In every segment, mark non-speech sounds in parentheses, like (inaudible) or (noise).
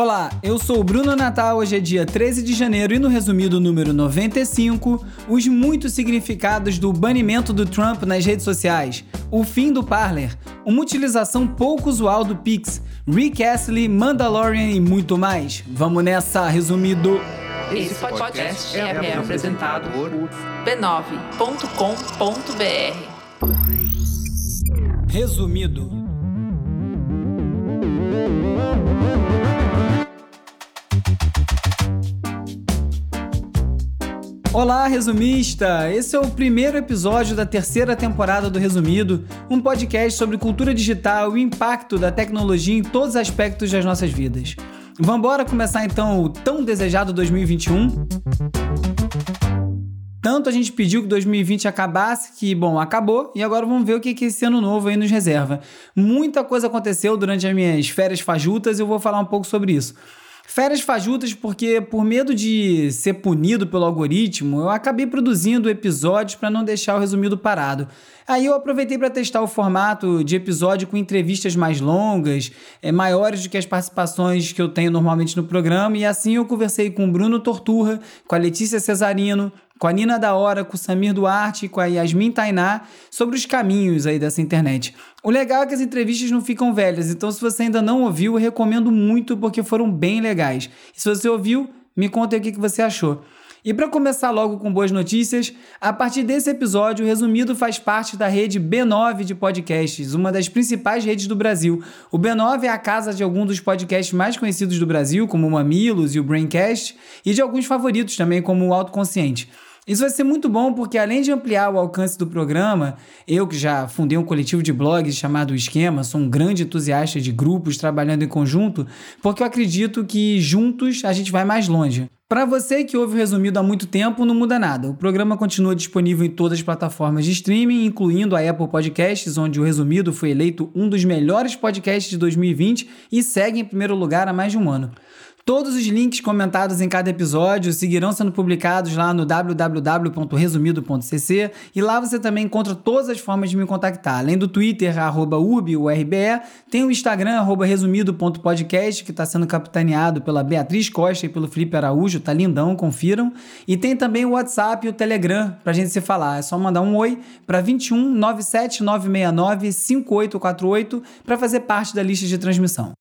Olá, eu sou o Bruno Natal, hoje é dia 13 de janeiro e no resumido número 95, os muitos significados do banimento do Trump nas redes sociais, o fim do Parler, uma utilização pouco usual do Pix, Rick Astley, Mandalorian e muito mais. Vamos nessa, resumido. Esse podcast é, apresentado por b9.com.br. Resumido. Olá, resumista! Esse é o primeiro episódio da terceira temporada do Resumido, um podcast sobre cultura digital e o impacto da tecnologia em todos os aspectos das nossas vidas. Vambora começar então o tão desejado 2021? Tanto a gente pediu que 2020 acabasse, que, bom, acabou, e agora vamos ver o que, que esse ano novo aí nos reserva. Muita coisa aconteceu durante as minhas férias fajutas e eu vou falar um pouco sobre isso. Férias fajutas porque, por medo de ser punido pelo algoritmo, eu acabei produzindo episódios para não deixar o resumido parado. Aí eu aproveitei para testar o formato de episódio com entrevistas mais longas, é, maiores do que as participações que eu tenho normalmente no programa, e assim eu conversei com o Bruno Torturra, com a Letícia Cesarino, com a Nina da Hora, com o Samir Duarte e com a Yasmin Tainá sobre os caminhos aí dessa internet. O legal é que as entrevistas não ficam velhas, então se você ainda não ouviu, recomendo muito porque foram bem legais. E se você ouviu, me conta aí o que você achou. E para começar logo com boas notícias, a partir desse episódio, o Resumido faz parte da rede B9 de podcasts, uma das principais redes do Brasil. O B9 é a casa de alguns dos podcasts mais conhecidos do Brasil, como o Mamilos e o Braincast, e de alguns favoritos também, como o Autoconsciente. Isso vai ser muito bom porque, além de ampliar o alcance do programa, eu que já fundei um coletivo de blogs chamado Esquema, sou um grande entusiasta de grupos trabalhando em conjunto, porque eu acredito que juntos a gente vai mais longe. Para você que ouve o resumido há muito tempo, não muda nada. O programa continua disponível em todas as plataformas de streaming, incluindo a Apple Podcasts, onde o resumido foi eleito um dos melhores podcasts de 2020 e segue em primeiro lugar há mais de um ano. Todos os links comentados em cada episódio seguirão sendo publicados lá no www.resumido.cc e lá você também encontra todas as formas de me contactar. Além do Twitter, arroba urbiurbe, tem o Instagram, arroba resumido.podcast, que está sendo capitaneado pela Beatriz Costa e pelo Felipe Araújo, tá lindão, confiram. E tem também o WhatsApp e o Telegram pra gente se falar. É só mandar um oi para 21 97 969 5848 para fazer parte da lista de transmissão.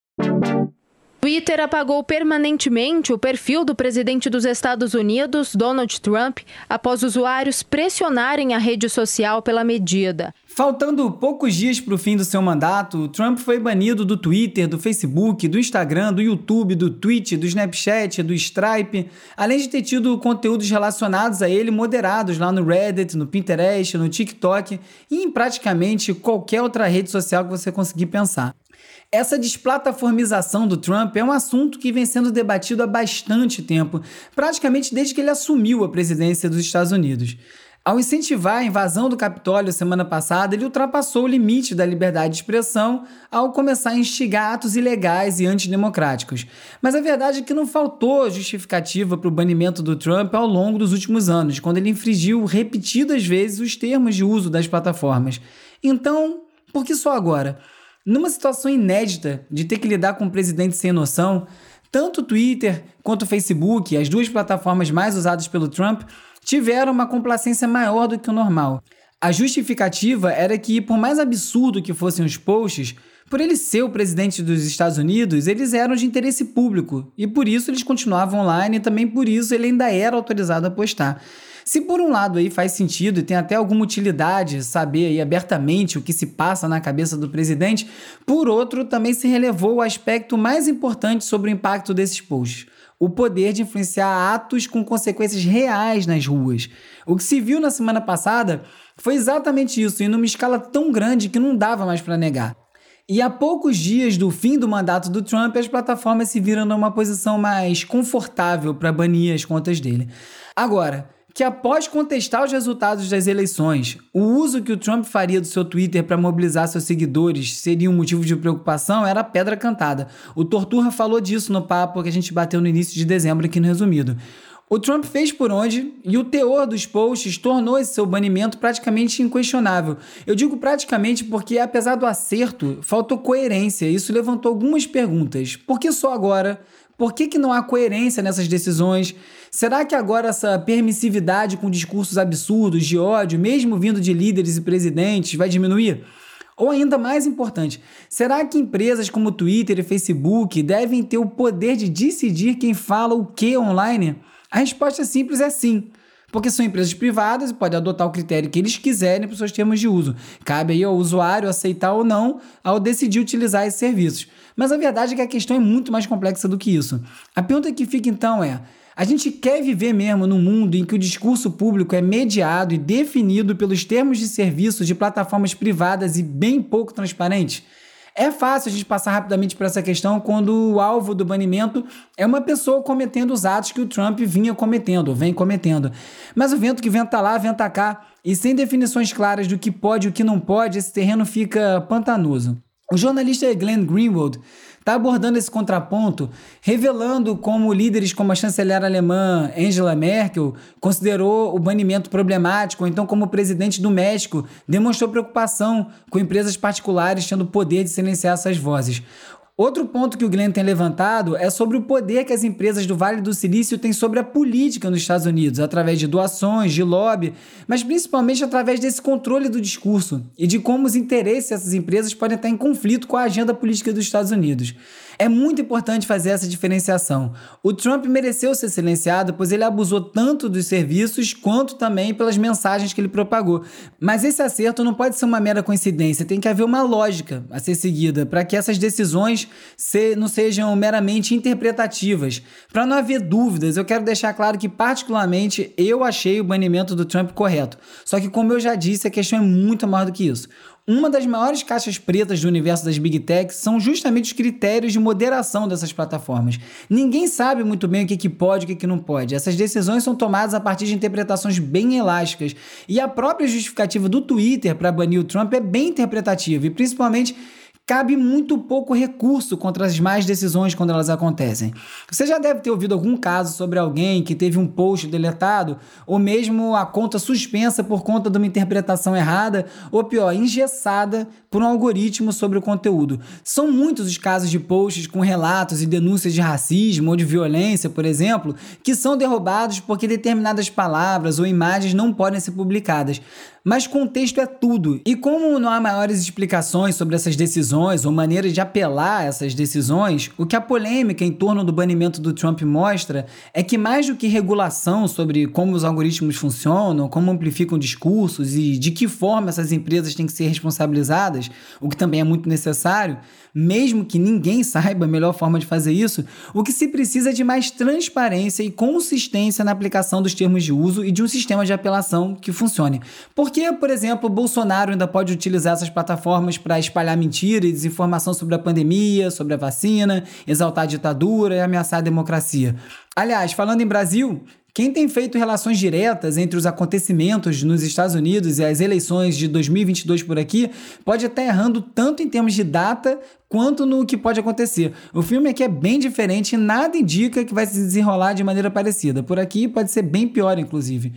Twitter apagou permanentemente o perfil do presidente dos Estados Unidos, Donald Trump, após usuários pressionarem a rede social pela medida. Faltando poucos dias para o fim do seu mandato, Trump foi banido do Twitter, do Facebook, do Instagram, do YouTube, do Twitch, do Snapchat, do Stripe, além de ter tido conteúdos relacionados a ele moderados lá no Reddit, no Pinterest, no TikTok e em praticamente qualquer outra rede social que você conseguir pensar. Essa desplataformização do Trump é um assunto que vem sendo debatido há bastante tempo, praticamente desde que ele assumiu a presidência dos Estados Unidos. Ao incentivar a invasão do Capitólio semana passada, ele ultrapassou o limite da liberdade de expressão ao começar a instigar atos ilegais e antidemocráticos. Mas a verdade é que não faltou justificativa para o banimento do Trump ao longo dos últimos anos, quando ele infringiu repetidas vezes os termos de uso das plataformas. Então, por que só agora? Numa situação inédita de ter que lidar com um presidente sem noção, tanto o Twitter quanto o Facebook, as duas plataformas mais usadas pelo Trump, tiveram uma complacência maior do que o normal. A justificativa era que, por mais absurdo que fossem os posts, por ele ser o presidente dos Estados Unidos, eles eram de interesse público e por isso eles continuavam online e também por isso ele ainda era autorizado a postar. Se por um lado aí faz sentido e tem até alguma utilidade saber aí abertamente o que se passa na cabeça do presidente, por outro também se relevou o aspecto mais importante sobre o impacto desses posts o poder de influenciar atos com consequências reais nas ruas. O que se viu na semana passada foi exatamente isso, em uma escala tão grande que não dava mais para negar. E a poucos dias do fim do mandato do Trump, as plataformas se viram numa posição mais confortável para banir as contas dele. Agora, que após contestar os resultados das eleições, o uso que o Trump faria do seu Twitter para mobilizar seus seguidores seria um motivo de preocupação era pedra cantada. O Torturra falou disso no papo que a gente bateu no início de dezembro aqui no Resumido. O Trump fez por onde e o teor dos posts tornou esse seu banimento praticamente inquestionável. Eu digo praticamente porque, apesar do acerto, faltou coerência. Isso levantou algumas perguntas. Por que só agora? Por que, que não há coerência nessas decisões? Será que agora essa permissividade com discursos absurdos de ódio, mesmo vindo de líderes e presidentes, vai diminuir? Ou ainda mais importante, será que empresas como Twitter e Facebook devem ter o poder de decidir quem fala o que online? A resposta simples é sim. Porque são empresas privadas e podem adotar o critério que eles quiserem para os seus termos de uso. Cabe aí ao usuário aceitar ou não ao decidir utilizar esses serviços. Mas a verdade é que a questão é muito mais complexa do que isso. A pergunta que fica então é: a gente quer viver mesmo num mundo em que o discurso público é mediado e definido pelos termos de serviço de plataformas privadas e bem pouco transparentes? É fácil a gente passar rapidamente por essa questão quando o alvo do banimento é uma pessoa cometendo os atos que o Trump vinha cometendo, vem cometendo. Mas o vento que venta lá, venta cá, e sem definições claras do que pode e o que não pode, esse terreno fica pantanoso. O jornalista Glenn Greenwald está abordando esse contraponto, revelando como líderes como a chanceler alemã Angela Merkel considerou o banimento problemático, ou então como o presidente do México demonstrou preocupação com empresas particulares tendo o poder de silenciar essas vozes. Outro ponto que o Glenn tem levantado é sobre o poder que as empresas do Vale do Silício têm sobre a política nos Estados Unidos, através de doações, de lobby, mas principalmente através desse controle do discurso e de como os interesses dessas empresas podem estar em conflito com a agenda política dos Estados Unidos. É muito importante fazer essa diferenciação. O Trump mereceu ser silenciado, pois ele abusou tanto dos serviços quanto também pelas mensagens que ele propagou. Mas esse acerto não pode ser uma mera coincidência, tem que haver uma lógica a ser seguida para que essas decisões não sejam meramente interpretativas. Para não haver dúvidas, eu quero deixar claro que, particularmente, eu achei o banimento do Trump correto. Só que, como eu já disse, a questão é muito maior do que isso. Uma das maiores caixas pretas do universo das Big Techs são justamente os critérios de moderação dessas plataformas. Ninguém sabe muito bem o que, que pode e o que, que não pode. Essas decisões são tomadas a partir de interpretações bem elásticas. E a própria justificativa do Twitter para banir o Trump é bem interpretativa e principalmente cabe muito pouco recurso contra as más decisões quando elas acontecem. Você já deve ter ouvido algum caso sobre alguém que teve um post deletado, ou mesmo a conta suspensa por conta de uma interpretação errada, ou pior, engessada por um algoritmo sobre o conteúdo. São muitos os casos de posts com relatos e denúncias de racismo ou de violência, por exemplo, que são derrubados porque determinadas palavras ou imagens não podem ser publicadas. Mas contexto é tudo. E como não há maiores explicações sobre essas decisões ou maneiras de apelar a essas decisões, o que a polêmica em torno do banimento do Trump mostra é que mais do que regulação sobre como os algoritmos funcionam, como amplificam discursos e de que forma essas empresas têm que ser responsabilizadas, o que também é muito necessário, mesmo que ninguém saiba a melhor forma de fazer isso, o que se precisa é de mais transparência e consistência na aplicação dos termos de uso e de um sistema de apelação que funcione. Porque, por exemplo, Bolsonaro ainda pode utilizar essas plataformas para espalhar mentira e desinformação sobre a pandemia, sobre a vacina, exaltar a ditadura e ameaçar a democracia. Aliás, falando em Brasil, quem tem feito relações diretas entre os acontecimentos nos Estados Unidos e as eleições de 2022 por aqui pode estar errando tanto em termos de data quanto no que pode acontecer. O filme aqui é bem diferente e nada indica que vai se desenrolar de maneira parecida. Por aqui pode ser bem pior, inclusive.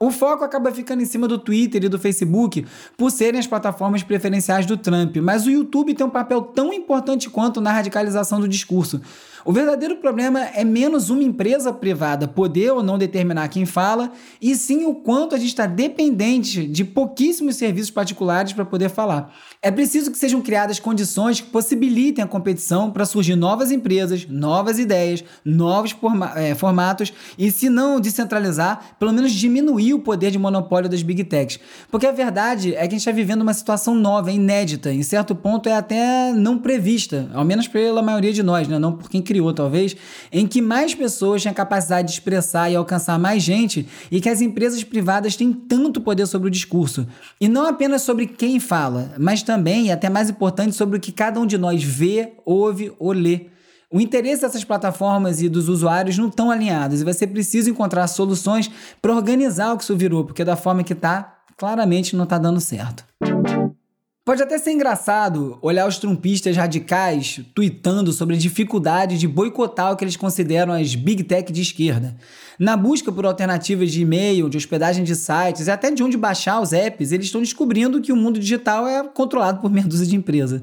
O foco acaba ficando em cima do Twitter e do Facebook por serem as plataformas preferenciais do Trump, mas o YouTube tem um papel tão importante quanto na radicalização do discurso. O verdadeiro problema é menos uma empresa privada poder ou não determinar quem fala, e sim o quanto a gente está dependente de pouquíssimos serviços particulares para poder falar. É preciso que sejam criadas condições que possibilitem a competição para surgir novas empresas, novas ideias, novos forma é, formatos e, se não descentralizar, pelo menos diminuir o poder de monopólio das big techs. Porque a verdade é que a gente está vivendo uma situação nova, inédita, em certo ponto é até não prevista, ao menos pela maioria de nós, né? não por quem criou talvez, em que mais pessoas têm a capacidade de expressar e alcançar mais gente e que as empresas privadas têm tanto poder sobre o discurso. E não apenas sobre quem fala, mas também, e até mais importante, sobre o que cada um de nós vê, ouve ou lê. O interesse dessas plataformas e dos usuários não estão alinhados e vai ser preciso encontrar soluções para organizar o que isso virou, porque da forma que está, claramente não está dando certo. Pode até ser engraçado olhar os trumpistas radicais tweetando sobre a dificuldade de boicotar o que eles consideram as big tech de esquerda. Na busca por alternativas de e-mail, de hospedagem de sites e até de onde baixar os apps, eles estão descobrindo que o mundo digital é controlado por meia dúzia de empresas.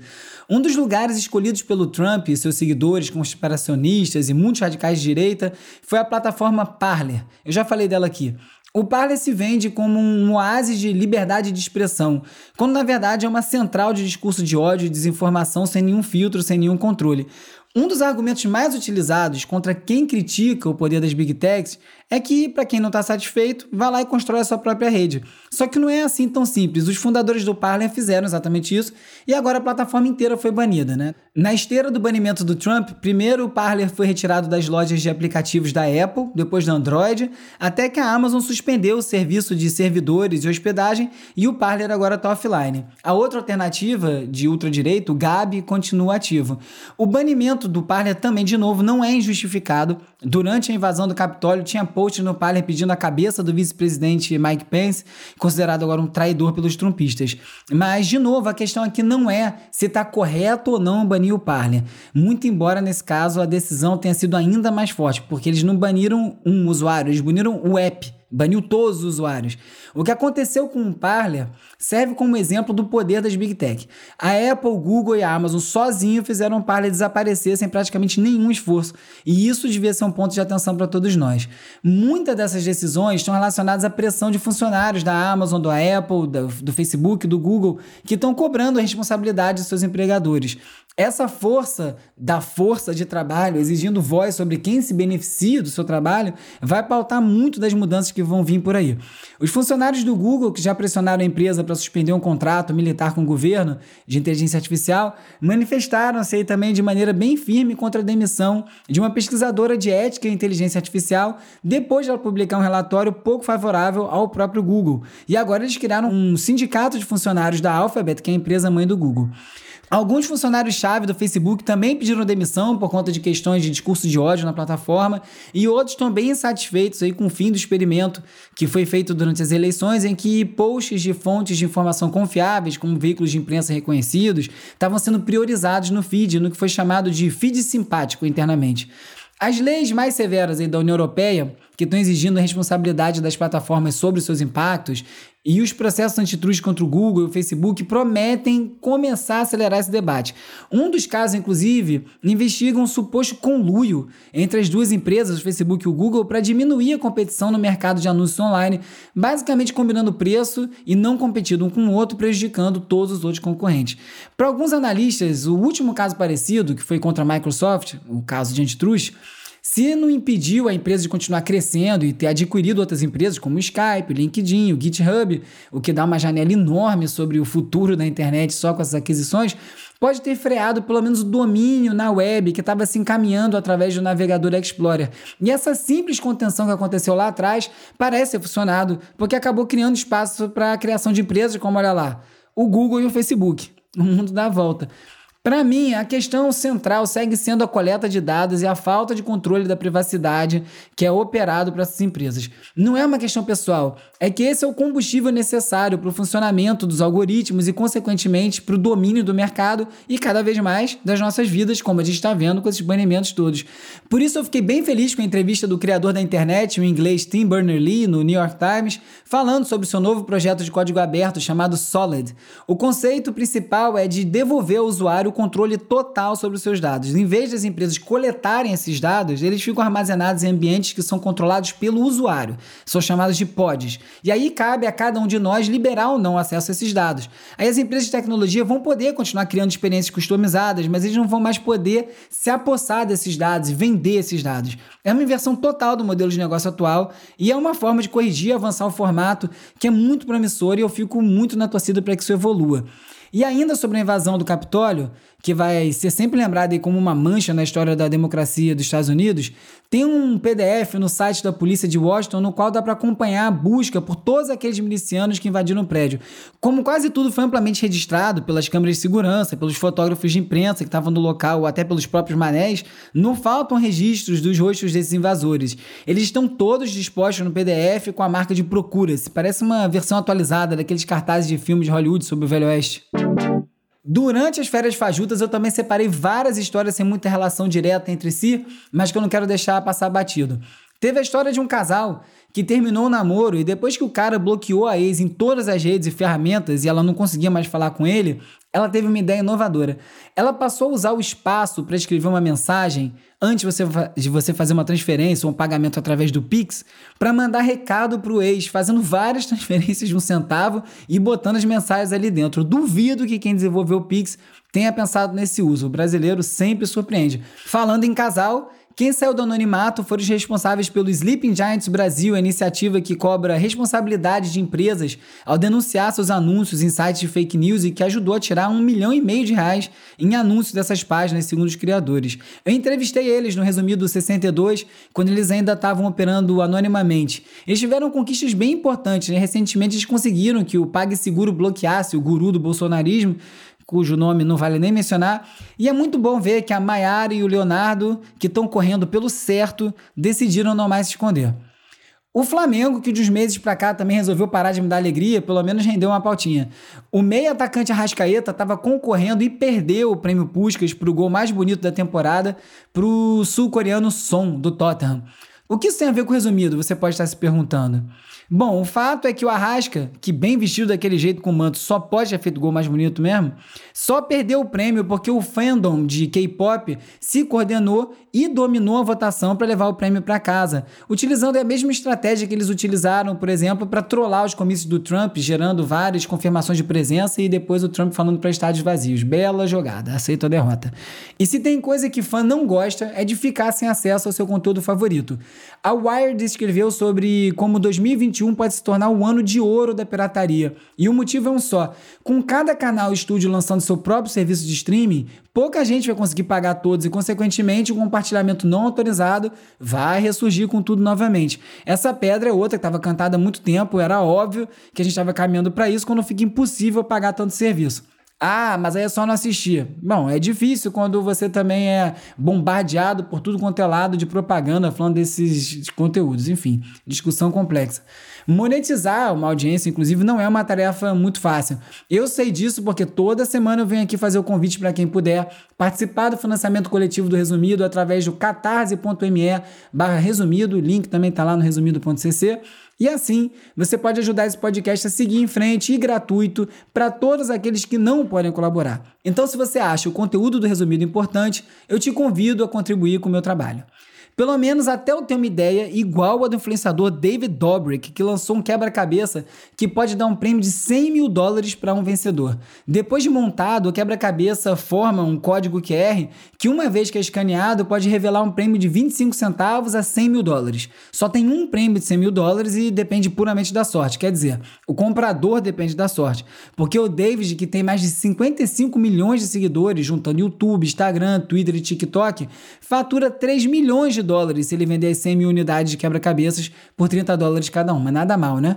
Um dos lugares escolhidos pelo Trump e seus seguidores conspiracionistas e muitos radicais de direita foi a plataforma Parler. Eu já falei dela aqui. O Parler se vende como um oásis de liberdade de expressão, quando na verdade é uma central de discurso de ódio e desinformação sem nenhum filtro, sem nenhum controle. Um dos argumentos mais utilizados contra quem critica o poder das big techs é que, para quem não está satisfeito, vá lá e constrói a sua própria rede. Só que não é assim tão simples. Os fundadores do Parler fizeram exatamente isso e agora a plataforma inteira foi banida, né? Na esteira do banimento do Trump, primeiro o Parler foi retirado das lojas de aplicativos da Apple, depois da Android, até que a Amazon suspendeu o serviço de servidores e hospedagem e o Parler agora está offline. A outra alternativa de ultradireito, o Gab, continua ativo. O banimento do Parler também, de novo, não é injustificado. Durante a invasão do Capitólio, tinha post no Parler pedindo a cabeça do vice-presidente Mike Pence, considerado agora um traidor pelos trumpistas. Mas, de novo, a questão aqui não é se está correto ou não banir o Parler. Muito embora, nesse caso, a decisão tenha sido ainda mais forte, porque eles não baniram um usuário, eles baniram o app baniu todos os usuários. O que aconteceu com o Parler serve como exemplo do poder das Big Tech. A Apple, Google e a Amazon sozinhos fizeram o Parler desaparecer sem praticamente nenhum esforço, e isso devia ser um ponto de atenção para todos nós. Muitas dessas decisões estão relacionadas à pressão de funcionários da Amazon, da Apple, do, Facebook, do Google, que estão cobrando a responsabilidade de seus empregadores. Essa força da força de trabalho, exigindo voz sobre quem se beneficia do seu trabalho, vai pautar muito das mudanças que vão vir por aí. Os funcionários do Google, que já pressionaram a empresa para suspender um contrato militar com o governo de inteligência artificial, manifestaram-se aí também de maneira bem firme contra a demissão de uma pesquisadora de ética e inteligência artificial depois de ela publicar um relatório pouco favorável ao próprio Google. E agora eles criaram um sindicato de funcionários da Alphabet, que é a empresa mãe do Google. Alguns funcionários-chave do Facebook também pediram demissão por conta de questões de discurso de ódio na plataforma, e outros estão bem insatisfeitos aí com o fim do experimento que foi feito durante as eleições, em que posts de fontes de informação confiáveis, como veículos de imprensa reconhecidos, estavam sendo priorizados no feed, no que foi chamado de feed simpático internamente. As leis mais severas da União Europeia, que estão exigindo a responsabilidade das plataformas sobre os seus impactos, e os processos antitrust contra o Google e o Facebook prometem começar a acelerar esse debate. Um dos casos, inclusive, investiga um suposto conluio entre as duas empresas, o Facebook e o Google, para diminuir a competição no mercado de anúncios online, basicamente combinando preço e não competindo um com o outro, prejudicando todos os outros concorrentes. Para alguns analistas, o último caso parecido, que foi contra a Microsoft, o caso de antitrust, se não impediu a empresa de continuar crescendo e ter adquirido outras empresas como o Skype, o LinkedIn, o GitHub, o que dá uma janela enorme sobre o futuro da internet só com essas aquisições, pode ter freado pelo menos o domínio na web que estava se encaminhando através do navegador Explorer. E essa simples contenção que aconteceu lá atrás parece ter funcionado, porque acabou criando espaço para a criação de empresas como, olha lá, o Google e o Facebook. O mundo dá a volta. Para mim, a questão central segue sendo a coleta de dados e a falta de controle da privacidade que é operado para essas empresas. Não é uma questão pessoal, é que esse é o combustível necessário para o funcionamento dos algoritmos e, consequentemente, para o domínio do mercado e cada vez mais das nossas vidas, como a gente está vendo com esses banimentos todos. Por isso, eu fiquei bem feliz com a entrevista do criador da internet, o inglês Tim Berners-Lee, no New York Times, falando sobre seu novo projeto de código aberto chamado Solid. O conceito principal é de devolver ao usuário o controle total sobre os seus dados. Em vez das empresas coletarem esses dados, eles ficam armazenados em ambientes que são controlados pelo usuário. São chamados de pods. E aí cabe a cada um de nós liberar ou não acesso a esses dados. Aí as empresas de tecnologia vão poder continuar criando experiências customizadas, mas eles não vão mais poder se apossar desses dados e vender esses dados. É uma inversão total do modelo de negócio atual e é uma forma de corrigir e avançar o formato que é muito promissor e eu fico muito na torcida para que isso evolua. E ainda sobre a invasão do Capitólio, que vai ser sempre lembrada como uma mancha na história da democracia dos Estados Unidos, tem um PDF no site da polícia de Washington no qual dá para acompanhar a busca por todos aqueles milicianos que invadiram o prédio. Como quase tudo foi amplamente registrado pelas câmeras de segurança, pelos fotógrafos de imprensa que estavam no local, ou até pelos próprios manés, não faltam registros dos rostos desses invasores. Eles estão todos dispostos no PDF com a marca de procura-se. Parece uma versão atualizada daqueles cartazes de filmes de Hollywood sobre o Velho Oeste. Durante as férias fajutas, eu também separei várias histórias sem muita relação direta entre si, mas que eu não quero deixar passar batido. Teve a história de um casal que terminou o namoro e depois que o cara bloqueou a ex em todas as redes e ferramentas e ela não conseguia mais falar com ele, ela teve uma ideia inovadora. Ela passou a usar o espaço para escrever uma mensagem antes de você fazer uma transferência ou um pagamento através do Pix, para mandar recado para o ex, fazendo várias (laughs) transferências de um centavo e botando as mensagens ali dentro. Duvido que quem desenvolveu o Pix tenha pensado nesse uso. O brasileiro sempre surpreende. Falando em casal, quem saiu do anonimato foram os responsáveis pelo Sleeping Giants Brasil, a iniciativa que cobra responsabilidade de empresas ao denunciar seus anúncios em sites de fake news e que ajudou a tirar um milhão e meio de reais em anúncios dessas páginas, segundo os criadores. Eu entrevistei eles no resumido 62, quando eles ainda estavam operando anonimamente. Eles tiveram conquistas bem importantes. Né? Recentemente eles conseguiram que o PagSeguro bloqueasse o guru do bolsonarismo, cujo nome não vale nem mencionar. E é muito bom ver que a Maiara e o Leonardo, que estão correndo pelo certo, decidiram não mais se esconder. O Flamengo, que de uns meses para cá também resolveu parar de me dar alegria, pelo menos rendeu uma pautinha. O meio atacante Arrascaeta estava concorrendo e perdeu o prêmio Puskas para o gol mais bonito da temporada para o sul-coreano Son, do Tottenham. O que isso tem a ver com o resumido? Você pode estar se perguntando. Bom, o fato é que o Arrasca, que bem vestido daquele jeito com o manto, só pode ter feito gol mais bonito mesmo, só perdeu o prêmio porque o fandom de K-pop se coordenou e dominou a votação para levar o prêmio para casa, utilizando a mesma estratégia que eles utilizaram, por exemplo, para trollar os comícios do Trump, gerando várias confirmações de presença e depois o Trump falando para estádios vazios. Bela jogada, aceito a derrota. E se tem coisa que fã não gosta é de ficar sem acesso ao seu conteúdo favorito. A Wired escreveu sobre como 2021 pode se tornar o ano de ouro da pirataria. E o motivo é um só. Com cada canal e estúdio lançando seu próprio serviço de streaming, pouca gente vai conseguir pagar todos e, consequentemente, o compartilhamento não autorizado vai ressurgir com tudo novamente. Essa pedra é outra que estava cantada há muito tempo, era óbvio que a gente estava caminhando para isso quando fica impossível pagar tanto serviço. Ah, mas aí é só não assistir. Bom, é difícil quando você também é bombardeado por tudo quanto é lado de propaganda falando desses conteúdos. Enfim, discussão complexa. Monetizar uma audiência, inclusive, não é uma tarefa muito fácil. Eu sei disso porque toda semana eu venho aqui fazer o convite para quem puder participar do financiamento coletivo do Resumido através do catarse.me barra resumido. O link também está lá no resumido.cc. E assim, você pode ajudar esse podcast a seguir em frente e gratuito para todos aqueles que não podem colaborar. Então, se você acha o conteúdo do resumido importante, eu te convido a contribuir com o meu trabalho. Pelo menos até eu ter uma ideia igual a do influenciador David Dobrik, que lançou um quebra-cabeça que pode dar um prêmio de 100 mil dólares para um vencedor. Depois de montado, o quebra-cabeça forma um código QR que, uma vez que é escaneado, pode revelar um prêmio de 25 centavos a 100 mil dólares. Só tem um prêmio de 100 mil dólares e depende puramente da sorte. Quer dizer, o comprador depende da sorte. Porque o David, que tem mais de 55 milhões de seguidores, juntando YouTube, Instagram, Twitter e TikTok, fatura 3 milhões de dólares se ele vender as 100 mil unidades de quebra-cabeças por 30 dólares cada uma. Nada mal, né?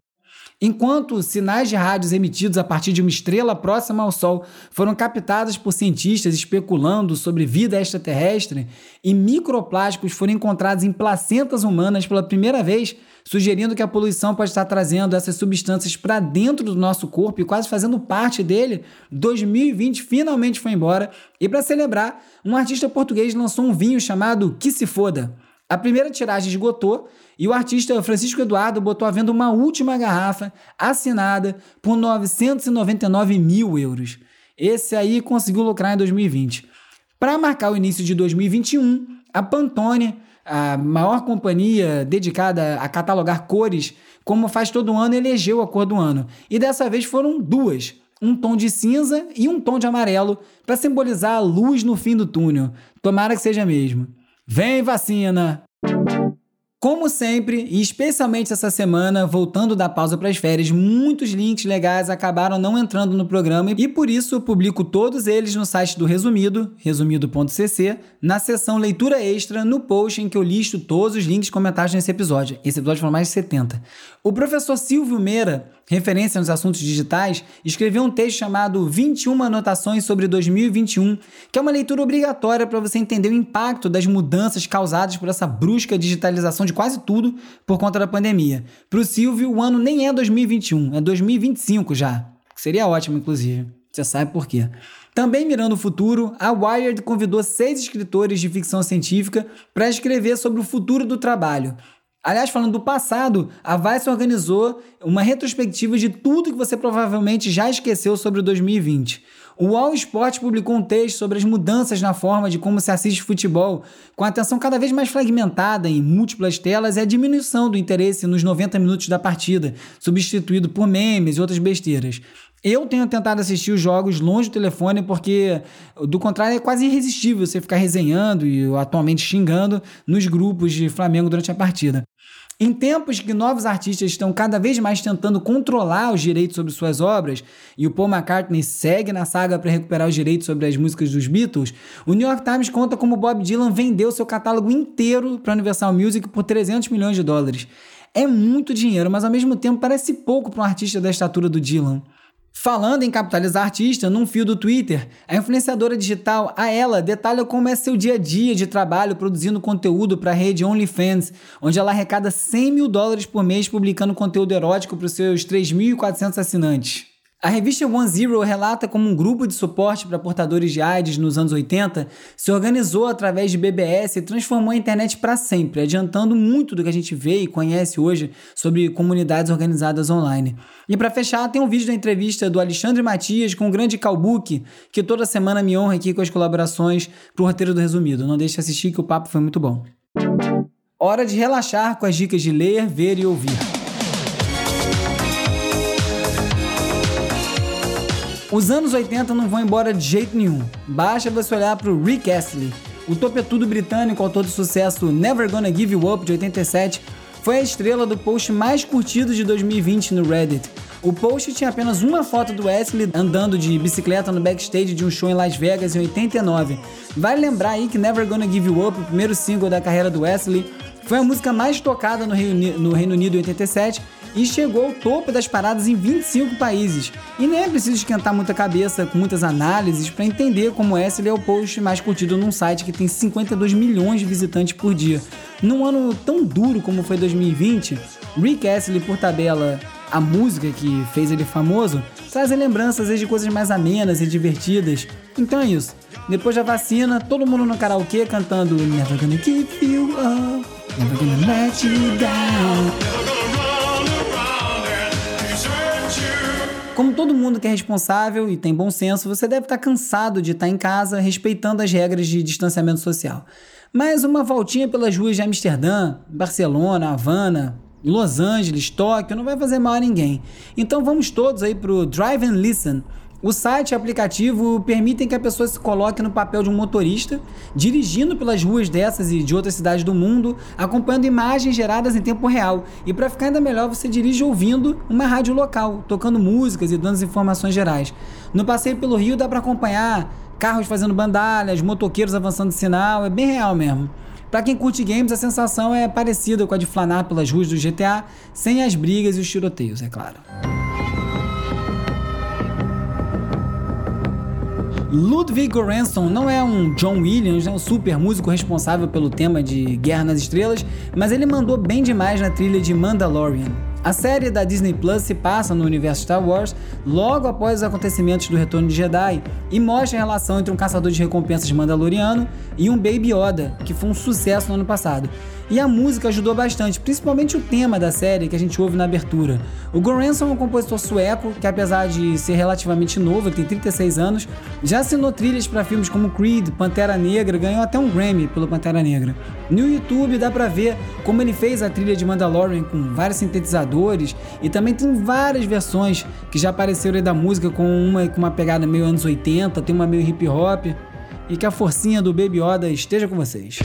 Enquanto sinais de rádios emitidos a partir de uma estrela próxima ao Sol foram captados por cientistas especulando sobre vida extraterrestre e microplásticos foram encontrados em placentas humanas pela primeira vez, sugerindo que a poluição pode estar trazendo essas substâncias para dentro do nosso corpo e quase fazendo parte dele, 2020 finalmente foi embora. E para celebrar, um artista português lançou um vinho chamado Que Se Foda. A primeira tiragem esgotou e o artista Francisco Eduardo botou à venda uma última garrafa assinada por 999 mil euros. Esse aí conseguiu lucrar em 2020. Para marcar o início de 2021, a Pantone, a maior companhia dedicada a catalogar cores, como faz todo ano, elegeu a cor do ano. E dessa vez foram duas: um tom de cinza e um tom de amarelo, para simbolizar a luz no fim do túnel. Tomara que seja mesmo. Vem vacina! Como sempre, e especialmente essa semana, voltando da pausa para as férias, muitos links legais acabaram não entrando no programa e por isso eu publico todos eles no site do Resumido, resumido.cc, na seção leitura extra, no post em que eu listo todos os links comentados nesse episódio. Esse episódio foi mais de 70. O professor Silvio Meira, referência nos assuntos digitais, escreveu um texto chamado 21 anotações sobre 2021, que é uma leitura obrigatória para você entender o impacto das mudanças causadas por essa brusca digitalização de quase tudo por conta da pandemia. Para o Silvio, o ano nem é 2021, é 2025 já, que seria ótimo, inclusive. Você sabe por quê. Também mirando o futuro, a Wired convidou seis escritores de ficção científica para escrever sobre o futuro do trabalho. Aliás, falando do passado, a Vice organizou uma retrospectiva de tudo que você provavelmente já esqueceu sobre o 2020. O All Sport publicou um texto sobre as mudanças na forma de como se assiste futebol, com a atenção cada vez mais fragmentada em múltiplas telas e a diminuição do interesse nos 90 minutos da partida, substituído por memes e outras besteiras. Eu tenho tentado assistir os jogos longe do telefone porque, do contrário, é quase irresistível você ficar resenhando e atualmente xingando nos grupos de Flamengo durante a partida. Em tempos que novos artistas estão cada vez mais tentando controlar os direitos sobre suas obras, e o Paul McCartney segue na saga para recuperar os direitos sobre as músicas dos Beatles, o New York Times conta como Bob Dylan vendeu seu catálogo inteiro para a Universal Music por 300 milhões de dólares. É muito dinheiro, mas ao mesmo tempo parece pouco para um artista da estatura do Dylan. Falando em capitalizar artista, num fio do Twitter, a influenciadora digital a ela detalha como é seu dia a dia de trabalho produzindo conteúdo para a rede OnlyFans, onde ela arrecada 100 mil dólares por mês publicando conteúdo erótico para os seus 3.400 assinantes. A revista One Zero relata como um grupo de suporte para portadores de AIDS nos anos 80 se organizou através de BBS e transformou a internet para sempre, adiantando muito do que a gente vê e conhece hoje sobre comunidades organizadas online. E para fechar, tem um vídeo da entrevista do Alexandre Matias com o grande Calbuque, que toda semana me honra aqui com as colaborações para o roteiro do resumido. Não deixe de assistir que o papo foi muito bom. Hora de relaxar com as dicas de ler, ver e ouvir. Os anos 80 não vão embora de jeito nenhum. Basta você olhar para o Rick Astley. O topetudo britânico, autor de sucesso Never Gonna Give You Up, de 87, foi a estrela do post mais curtido de 2020 no Reddit. O post tinha apenas uma foto do Wesley andando de bicicleta no backstage de um show em Las Vegas em 89. Vale lembrar aí que Never Gonna Give You Up, o primeiro single da carreira do Wesley, foi a música mais tocada no Reino, no Reino Unido em 87 e chegou ao topo das paradas em 25 países. E nem é preciso esquentar muita cabeça com muitas análises para entender como esse é o post mais curtido num site que tem 52 milhões de visitantes por dia. Num ano tão duro como foi 2020, Rick Astley, por tabela, a música que fez ele famoso, traz lembranças de coisas mais amenas e divertidas. Então é isso. Depois da vacina, todo mundo no karaokê cantando Never Gonna Keep You Up, Never Gonna Let You Down. Como todo mundo que é responsável e tem bom senso, você deve estar cansado de estar em casa respeitando as regras de distanciamento social. Mas uma voltinha pelas ruas de Amsterdã, Barcelona, Havana, Los Angeles, Tóquio não vai fazer mal a ninguém. Então vamos todos aí pro Drive and Listen o site e aplicativo permitem que a pessoa se coloque no papel de um motorista, dirigindo pelas ruas dessas e de outras cidades do mundo, acompanhando imagens geradas em tempo real. E para ficar ainda melhor, você dirige ouvindo uma rádio local, tocando músicas e dando informações gerais. No passeio pelo Rio dá para acompanhar carros fazendo bandalhas, motoqueiros avançando sinal, é bem real mesmo. Para quem curte games, a sensação é parecida com a de flanar pelas ruas do GTA, sem as brigas e os tiroteios, é claro. Ludwig Göransson não é um John Williams, né, um super músico responsável pelo tema de Guerra nas Estrelas, mas ele mandou bem demais na trilha de Mandalorian. A série da Disney Plus se passa no universo Star Wars logo após os acontecimentos do Retorno de Jedi e mostra a relação entre um caçador de recompensas mandaloriano e um Baby Yoda, que foi um sucesso no ano passado. E a música ajudou bastante, principalmente o tema da série que a gente ouve na abertura. O Goranson é um compositor sueco que, apesar de ser relativamente novo, tem 36 anos, já assinou trilhas para filmes como Creed, Pantera Negra, ganhou até um Grammy pelo Pantera Negra. No YouTube dá para ver como ele fez a trilha de Mandalorian com vários sintetizadores e também tem várias versões que já apareceram da música com uma com uma pegada meio anos 80, tem uma meio hip hop e que a forcinha do Baby Yoda esteja com vocês.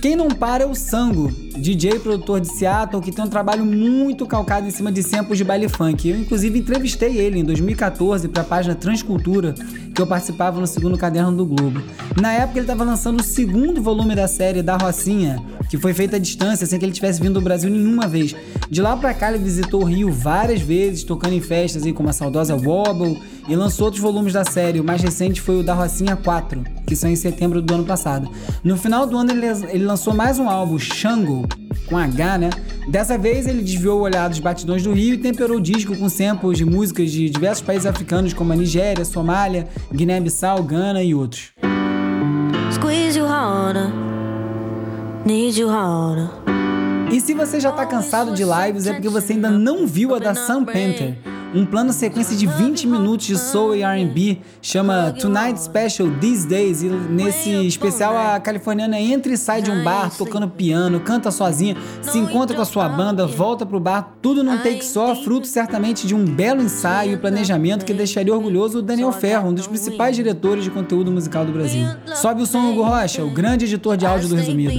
Quem não para é o Sango, DJ produtor de Seattle, que tem um trabalho muito calcado em cima de samples de baile funk. Eu, inclusive, entrevistei ele em 2014 para a página Transcultura, que eu participava no segundo caderno do Globo. Na época, ele estava lançando o segundo volume da série Da Rocinha, que foi feita à distância, sem que ele tivesse vindo ao Brasil nenhuma vez. De lá para cá, ele visitou o Rio várias vezes, tocando em festas aí, como a saudosa Wobble, e lançou outros volumes da série. O mais recente foi o Da Rocinha 4, que saiu em setembro do ano passado. No final do ano, ele, ele lançou mais um álbum, Shango, com H, né? Dessa vez ele desviou o olhar dos batidões do Rio e temperou o disco com samples de músicas de diversos países africanos como a Nigéria, Somália, Guiné-Bissau, Gana e outros. Squeeze you harder, need you harder. E se você já tá cansado de lives é porque você ainda não viu a da Sam Panther um plano sequência de 20 minutos de soul e R&B, chama Tonight Special These Days, e nesse especial a californiana entra e sai de um bar tocando piano, canta sozinha, se encontra com a sua banda, volta pro bar, tudo num take só, fruto certamente de um belo ensaio e planejamento que deixaria orgulhoso o Daniel Ferro, um dos principais diretores de conteúdo musical do Brasil. Sobe o som Hugo Rocha, o grande editor de áudio do Resumido.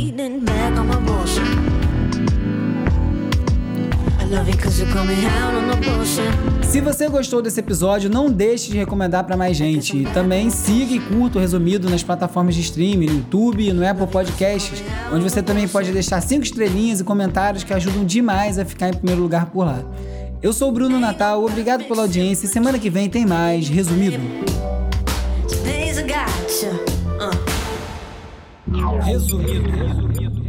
Se você gostou desse episódio, não deixe de recomendar para mais gente. E também siga e curta o resumido nas plataformas de streaming, no YouTube e no Apple Podcasts, onde você também pode deixar cinco estrelinhas e comentários que ajudam demais a ficar em primeiro lugar por lá. Eu sou o Bruno Natal, obrigado pela audiência e semana que vem tem mais Resumido. Resumido. resumido.